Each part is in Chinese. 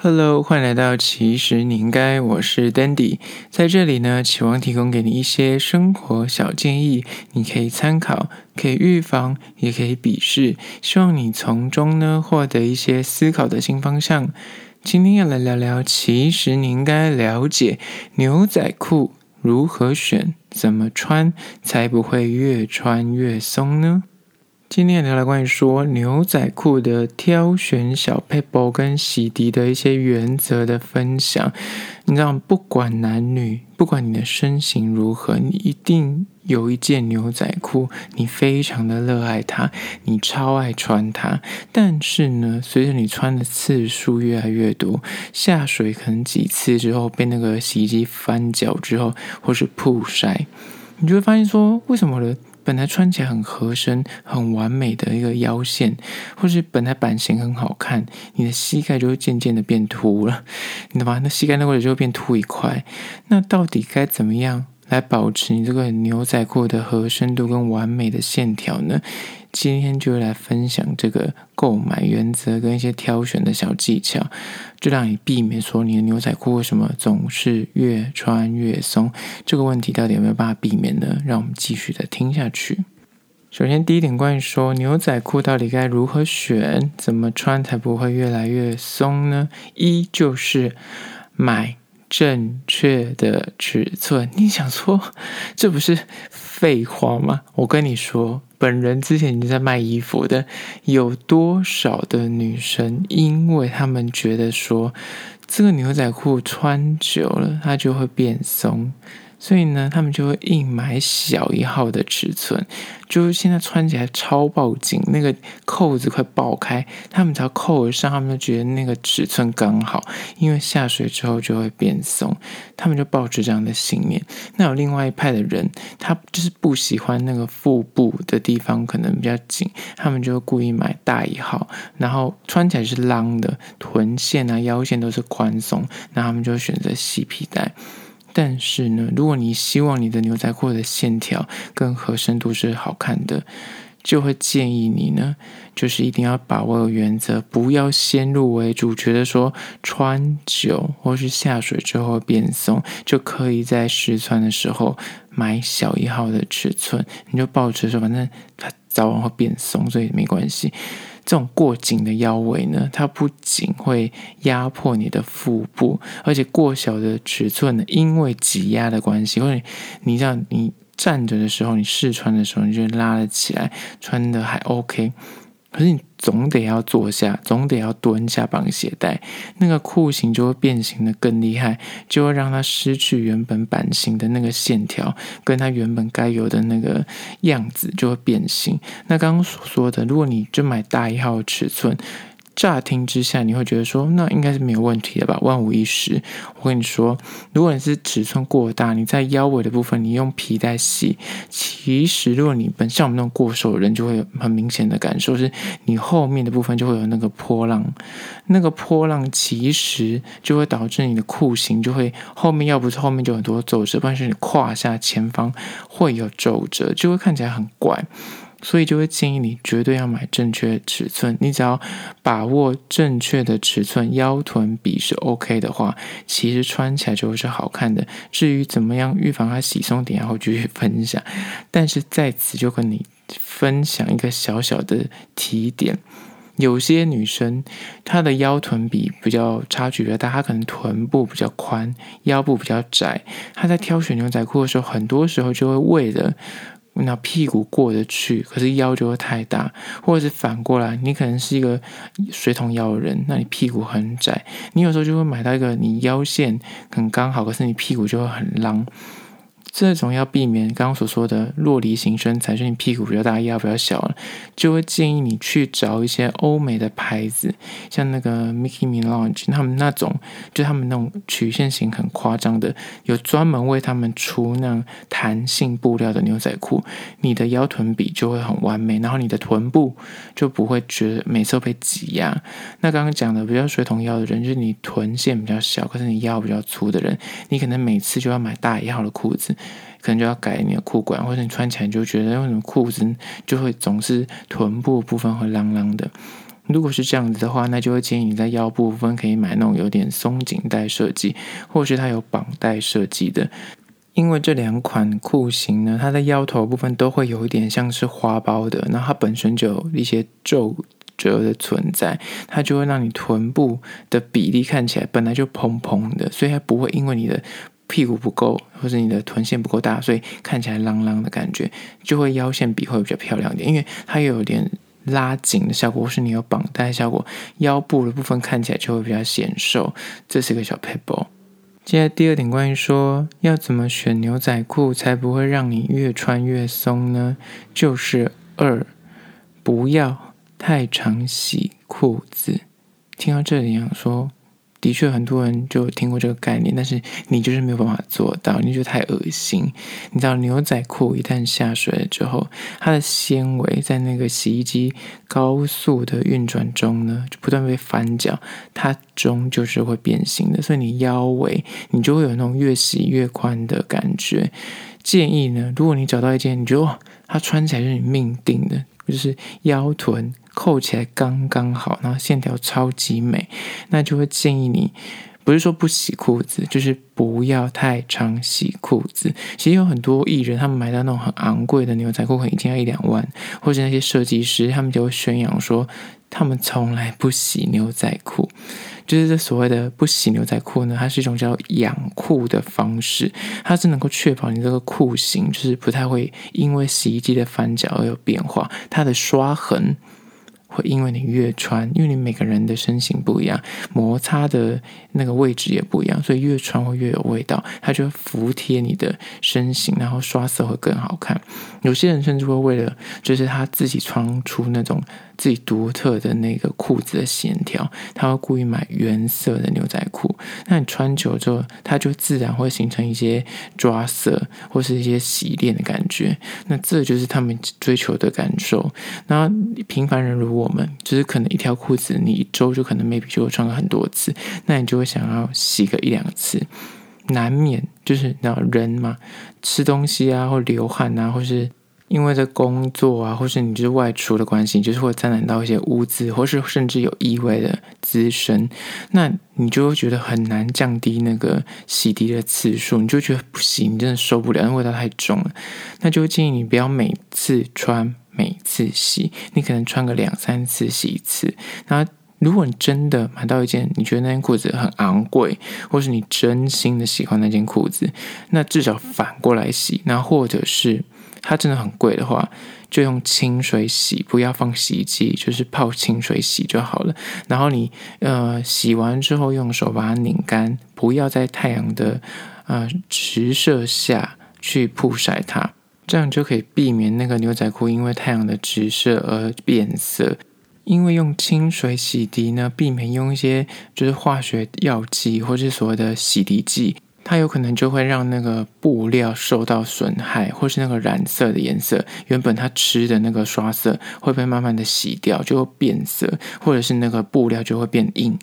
Hello，欢迎来到其实你应该，我是 Dandy，在这里呢，期望提供给你一些生活小建议，你可以参考，可以预防，也可以鄙视，希望你从中呢获得一些思考的新方向。今天要来聊聊，其实你应该了解牛仔裤如何选，怎么穿才不会越穿越松呢？今天聊聊关于说牛仔裤的挑选小撇步跟洗涤的一些原则的分享。你知道，不管男女，不管你的身形如何，你一定有一件牛仔裤，你非常的热爱它，你超爱穿它。但是呢，随着你穿的次数越来越多，下水可能几次之后，被那个洗衣机翻搅之后，或是曝晒，你就会发现说，为什么呢？本来穿起来很合身、很完美的一个腰线，或是本来版型很好看，你的膝盖就会渐渐的变凸了，你懂吗？那膝盖那块就会变凸一块。那到底该怎么样来保持你这个牛仔裤的合身度跟完美的线条呢？今天就来分享这个购买原则跟一些挑选的小技巧，就让你避免说你的牛仔裤为什么总是越穿越松，这个问题到底有没有办法避免呢？让我们继续的听下去。首先，第一点关于说牛仔裤到底该如何选，怎么穿才不会越来越松呢？一就是买正确的尺寸。你想说这不是废话吗？我跟你说。本人之前就在卖衣服的，有多少的女生，因为她们觉得说，这个牛仔裤穿久了，它就会变松。所以呢，他们就会硬买小一号的尺寸，就是现在穿起来超爆紧，那个扣子快爆开，他们只要扣上，他们就觉得那个尺寸刚好，因为下水之后就会变松，他们就抱着这样的信念。那有另外一派的人，他就是不喜欢那个腹部的地方可能比较紧，他们就会故意买大一号，然后穿起来是浪的，臀线啊、腰线都是宽松，那他们就选择细皮带。但是呢，如果你希望你的牛仔裤的线条跟合身度是好看的，就会建议你呢，就是一定要把握有原则，不要先入为主，觉得说穿久或是下水之后变松，就可以在试穿的时候买小一号的尺寸，你就抱着说反正它早晚会变松，所以没关系。这种过紧的腰围呢，它不仅会压迫你的腹部，而且过小的尺寸呢，因为挤压的关系，或者你这样你站着的时候，你试穿的时候，你就拉了起来，穿的还 OK。可是你总得要坐下，总得要蹲下绑鞋带，那个裤型就会变形的更厉害，就会让它失去原本版型的那个线条，跟它原本该有的那个样子就会变形。那刚刚所说的，如果你就买大一号尺寸。乍听之下，你会觉得说，那应该是没有问题的吧？万无一失。我跟你说，如果你是尺寸过大，你在腰围的部分你用皮带系，其实如果你本像我们那种过瘦的人，就会有很明显的感受，是你后面的部分就会有那个波浪，那个波浪其实就会导致你的裤型就会后面要不是后面就很多皱褶，不然是你胯下前方会有皱褶，就会看起来很怪。所以就会建议你绝对要买正确尺寸。你只要把握正确的尺寸，腰臀比是 OK 的话，其实穿起来就会是好看的。至于怎么样预防它洗松点，然后继续分享。但是在此就跟你分享一个小小的提点：有些女生她的腰臀比比较差距比较大，她可能臀部比较宽，腰部比较窄。她在挑选牛仔裤的时候，很多时候就会为了。那屁股过得去，可是腰就会太大，或者是反过来，你可能是一个水桶腰的人，那你屁股很窄，你有时候就会买到一个你腰线很刚好，可是你屁股就会很浪。这种要避免刚刚所说的落梨型身材，就是你屁股比较大，腰比较小，就会建议你去找一些欧美的牌子，像那个 Nicki Minaj 他们那种，就他们那种曲线型很夸张的，有专门为他们出那种弹性布料的牛仔裤，你的腰臀比就会很完美，然后你的臀部就不会觉得每次都被挤压。那刚刚讲的比较水桶腰的人，就是你臀线比较小，可是你腰比较粗的人，你可能每次就要买大一号的裤子。可能就要改你的裤管，或者你穿起来就觉得为什么裤子就会总是臀部部分会啷啷的。如果是这样子的话，那就会建议你在腰部分可以买那种有点松紧带设计，或是它有绑带设计的。因为这两款裤型呢，它的腰头部分都会有一点像是花苞的，然后它本身就有一些皱褶的存在，它就会让你臀部的比例看起来本来就蓬蓬的，所以它不会因为你的屁股不够或者你的臀线不够大，所以看起来浪浪的感觉，就会腰线比会比较漂亮一点，因为它又有点拉紧的效果，或是你有绑带效果，腰部的部分看起来就会比较显瘦，这是个小撇步。接下来第二点，关于说要怎么选牛仔裤才不会让你越穿越松呢？就是二，不要太常洗裤子。听到这里，想说。的确，很多人就听过这个概念，但是你就是没有办法做到，你觉得太恶心。你知道牛仔裤一旦下水了之后，它的纤维在那个洗衣机高速的运转中呢，就不断被翻搅，它终究是会变形的。所以你腰围你就会有那种越洗越宽的感觉。建议呢，如果你找到一件你觉得哇，它穿起来是你命定的，就是腰臀。扣起来刚刚好，然后线条超级美，那就会建议你，不是说不洗裤子，就是不要太常洗裤子。其实有很多艺人，他们买到那种很昂贵的牛仔裤，可能一天要一两万，或者那些设计师，他们就会宣扬说，他们从来不洗牛仔裤。就是这所谓的不洗牛仔裤呢，它是一种叫养裤的方式，它是能够确保你这个裤型就是不太会因为洗衣机的翻搅而有变化，它的刷痕。会因为你越穿，因为你每个人的身形不一样，摩擦的那个位置也不一样，所以越穿会越有味道。它就会服帖你的身形，然后刷色会更好看。有些人甚至会为了就是他自己穿出那种自己独特的那个裤子的线条，他会故意买原色的牛仔裤。那你穿久之后，它就自然会形成一些抓色或是一些洗练的感觉。那这就是他们追求的感受。那平凡人如我们，就是可能一条裤子你一周就可能 maybe 就会穿很多次，那你就会想要洗个一两次，难免就是那人嘛，吃东西啊，或流汗啊，或是。因为这工作啊，或是你就是外出的关系，就是会沾染到一些污渍，或是甚至有异味的滋生，那你就会觉得很难降低那个洗涤的次数，你就觉得不行，你真的受不了，那味道太重了。那就建议你不要每次穿，每次洗，你可能穿个两三次洗一次。那如果你真的买到一件你觉得那件裤子很昂贵，或是你真心的喜欢那件裤子，那至少反过来洗，那或者是。它真的很贵的话，就用清水洗，不要放洗衣机，就是泡清水洗就好了。然后你呃洗完之后，用手把它拧干，不要在太阳的呃直射下去曝晒它，这样就可以避免那个牛仔裤因为太阳的直射而变色。因为用清水洗涤呢，避免用一些就是化学药剂或是所谓的洗涤剂。它有可能就会让那个布料受到损害，或是那个染色的颜色，原本它吃的那个刷色会被慢慢的洗掉，就会变色，或者是那个布料就会变硬。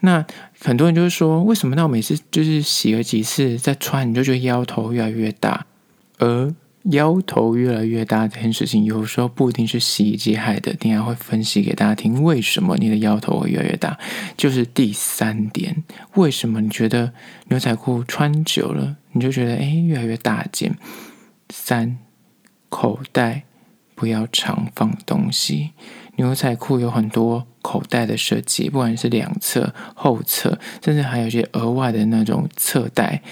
那很多人就是说，为什么那我每次就是洗了几次再穿，你就觉得腰头越来越大？而腰头越来越大这件事情，有时候不一定是洗衣机害的。等下会分析给大家听，为什么你的腰头会越来越大。就是第三点，为什么你觉得牛仔裤穿久了，你就觉得哎越来越大件？三，口袋不要常放东西。牛仔裤有很多口袋的设计，不管是两侧、后侧，甚至还有一些额外的那种侧带。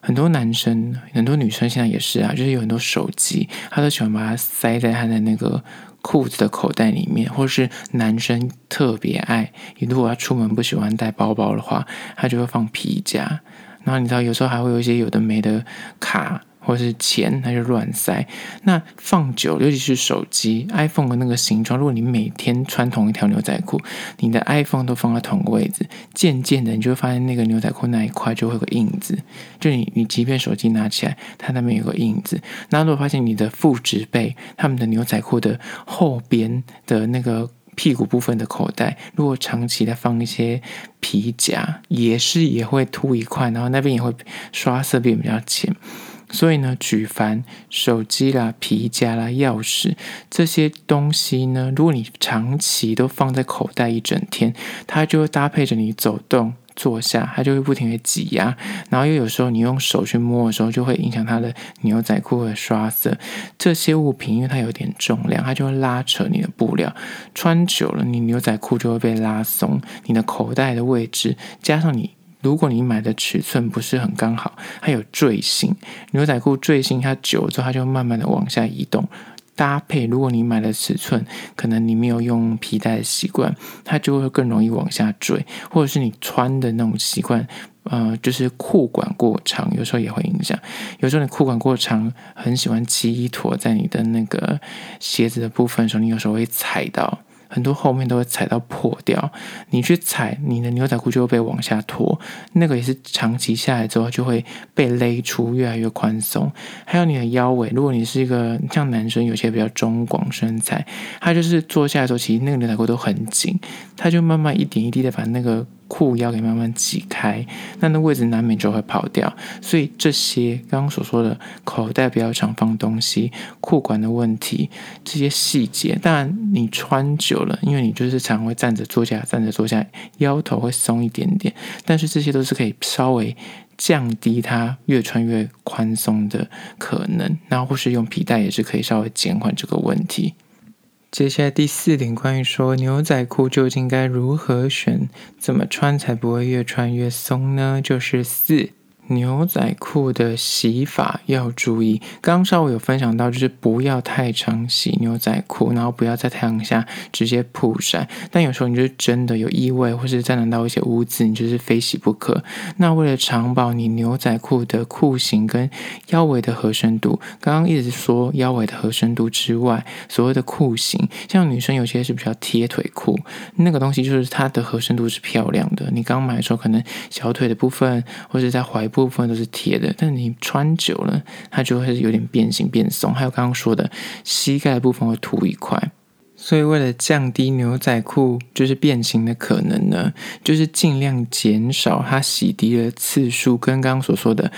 很多男生、很多女生现在也是啊，就是有很多手机，他都喜欢把它塞在他的那个裤子的口袋里面，或者是男生特别爱，如果他出门不喜欢带包包的话，他就会放皮夹。然后你知道，有时候还会有一些有的没的卡。或是钱，它就乱塞。那放久，尤其是手机 iPhone 的那个形状，如果你每天穿同一条牛仔裤，你的 iPhone 都放在同个位置，渐渐的，你就会发现那个牛仔裤那一块就会有个印子。就你，你即便手机拿起来，它那边有个印子。那如果发现你的父执辈他们的牛仔裤的后边的那个屁股部分的口袋，如果长期的放一些皮夹，也是也会凸一块，然后那边也会刷色变比较浅。所以呢，举凡手机啦、皮夹啦、钥匙这些东西呢，如果你长期都放在口袋一整天，它就会搭配着你走动、坐下，它就会不停的挤压。然后又有时候你用手去摸的时候，就会影响它的牛仔裤的刷色。这些物品因为它有点重量，它就会拉扯你的布料，穿久了，你牛仔裤就会被拉松。你的口袋的位置加上你。如果你买的尺寸不是很刚好，它有坠性，牛仔裤坠性，它久了之后它就慢慢的往下移动。搭配，如果你买的尺寸可能你没有用皮带的习惯，它就会更容易往下坠，或者是你穿的那种习惯，呃，就是裤管过长，有时候也会影响。有时候你裤管过长，很喜欢积一坨在你的那个鞋子的部分的时候，你有时候会踩到。很多后面都会踩到破掉，你去踩，你的牛仔裤就会被往下拖，那个也是长期下来之后就会被勒出越来越宽松。还有你的腰围，如果你是一个像男生有些比较中广身材，他就是坐下来的时候，其实那个牛仔裤都很紧，他就慢慢一点一滴的把那个。裤腰给慢慢挤开，那那位置难免就会跑掉。所以这些刚刚所说的口袋不要常放东西、裤管的问题，这些细节，当然你穿久了，因为你就是常会站着坐下、站着坐下，腰头会松一点点。但是这些都是可以稍微降低它越穿越宽松的可能，然后或是用皮带也是可以稍微减缓这个问题。接下来第四点，关于说牛仔裤究竟该如何选，怎么穿才不会越穿越松呢？就是四。牛仔裤的洗法要注意，刚刚稍微有分享到，就是不要太常洗牛仔裤，然后不要在太阳下直接曝晒。但有时候你就是真的有异味，或是沾染到一些污渍，你就是非洗不可。那为了长保你牛仔裤的裤型跟腰围的合身度，刚刚一直说腰围的合身度之外，所谓的裤型，像女生有些是比较贴腿裤，那个东西就是它的合身度是漂亮的。你刚买的时候，可能小腿的部分或者在踝部。部分都是贴的，但你穿久了，它就会有点变形变松。还有刚刚说的膝盖的部分会凸一块，所以为了降低牛仔裤就是变形的可能呢，就是尽量减少它洗涤的次数，跟刚刚所说的。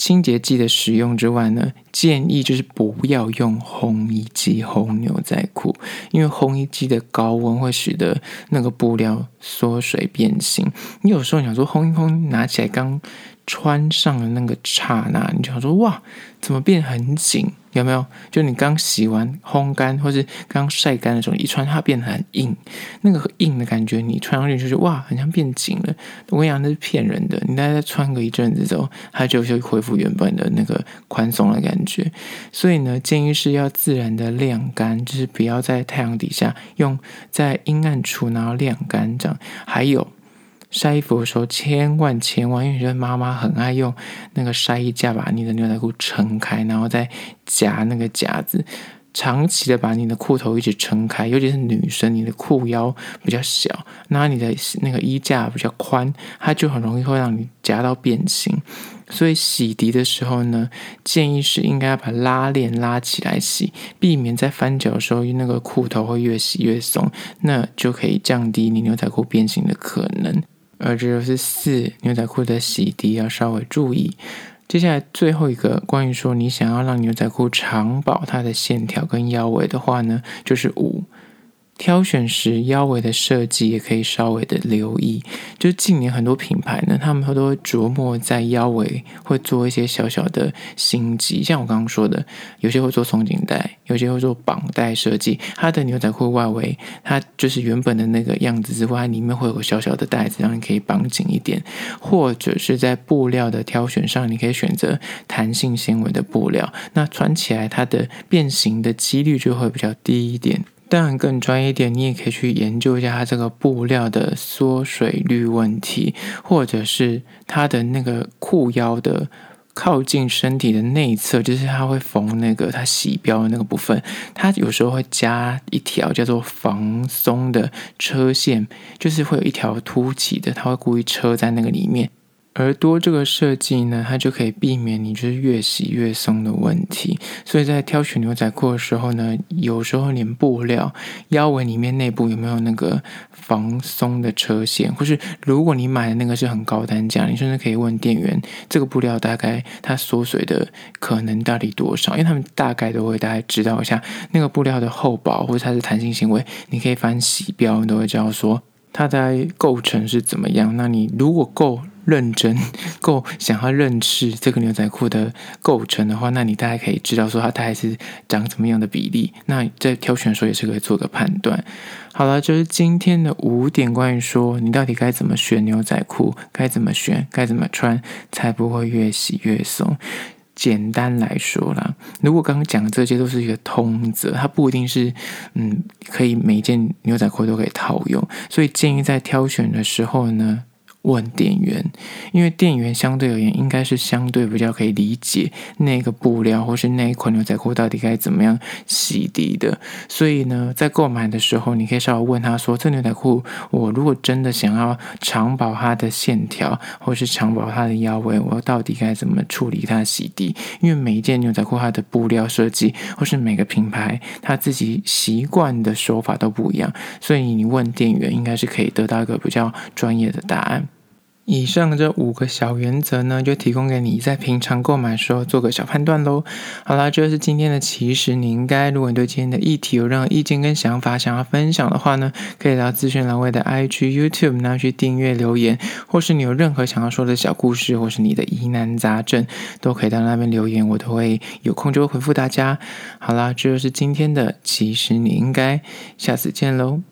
清洁剂的使用之外呢，建议就是不要用烘衣机烘牛仔裤，因为烘衣机的高温会使得那个布料缩水变形。你有时候想说烘一烘，拿起来刚穿上的那个刹那，你就想说哇，怎么变很紧？有没有？就你刚洗完烘干，或是刚晒干的时候，一穿它变得很硬，那个硬的感觉，你穿上去就是哇，好像变紧了。我跟你讲，那是骗人的。你大概穿个一阵子之后，它就会恢复原本的那个宽松的感觉。所以呢，建议是要自然的晾干，就是不要在太阳底下用在阴暗处，然后晾干这样。还有。晒衣服的时候，千万千万，因为觉得妈妈很爱用那个晒衣架把你的牛仔裤撑开，然后再夹那个夹子，长期的把你的裤头一直撑开，尤其是女生，你的裤腰比较小，那你的那个衣架比较宽，它就很容易会让你夹到变形。所以洗涤的时候呢，建议是应该要把拉链拉起来洗，避免在翻脚的时候那个裤头会越洗越松，那就可以降低你牛仔裤变形的可能。而这就是四牛仔裤的洗涤要稍微注意。接下来最后一个关于说你想要让牛仔裤长保它的线条跟腰围的话呢，就是五。挑选时腰围的设计也可以稍微的留意，就近年很多品牌呢，他们都会琢磨在腰围会做一些小小的心机，像我刚刚说的，有些会做松紧带，有些会做绑带设计。它的牛仔裤外围，它就是原本的那个样子之外，里面会有个小小的带子，让你可以绑紧一点，或者是在布料的挑选上，你可以选择弹性纤维的布料，那穿起来它的变形的几率就会比较低一点。当然，更专业一点，你也可以去研究一下它这个布料的缩水率问题，或者是它的那个裤腰的靠近身体的内侧，就是它会缝那个它洗标的那个部分，它有时候会加一条叫做防松的车线，就是会有一条凸起的，它会故意车在那个里面。而多这个设计呢，它就可以避免你就是越洗越松的问题。所以在挑选牛仔裤的时候呢，有时候连布料腰围里面内部有没有那个防松的车线，或是如果你买的那个是很高单价，你甚至可以问店员这个布料大概它缩水的可能到底多少，因为他们大概都会大概知道一下那个布料的厚薄或者它的弹性行为，你可以翻洗标，你都会知道说它在构成是怎么样。那你如果够。认真够想要认识这个牛仔裤的构成的话，那你大概可以知道说它大概是长怎么样的比例。那在挑选的时候也是可以做个判断。好了，就是今天的五点关于说你到底该怎么选牛仔裤，该怎么选，该怎么穿才不会越洗越松。简单来说啦，如果刚刚讲的这些都是一个通则，它不一定是嗯可以每一件牛仔裤都可以套用，所以建议在挑选的时候呢。问店员，因为店员相对而言应该是相对比较可以理解那个布料或是那一款牛仔裤到底该怎么样洗涤的，所以呢，在购买的时候，你可以稍微问他说：“这牛仔裤我如果真的想要长保它的线条，或是长保它的腰围，我到底该怎么处理它洗涤？”因为每一件牛仔裤它的布料设计或是每个品牌它自己习惯的手法都不一样，所以你问店员应该是可以得到一个比较专业的答案。以上这五个小原则呢，就提供给你在平常购买的时候做个小判断喽。好啦，这就是今天的其实你应该。如果你对今天的议题有任何意见跟想法想要分享的话呢，可以到资讯栏位的 IG、YouTube 那去订阅留言，或是你有任何想要说的小故事，或是你的疑难杂症，都可以到那边留言，我都会有空就会回复大家。好啦，这就是今天的其实你应该。下次见喽。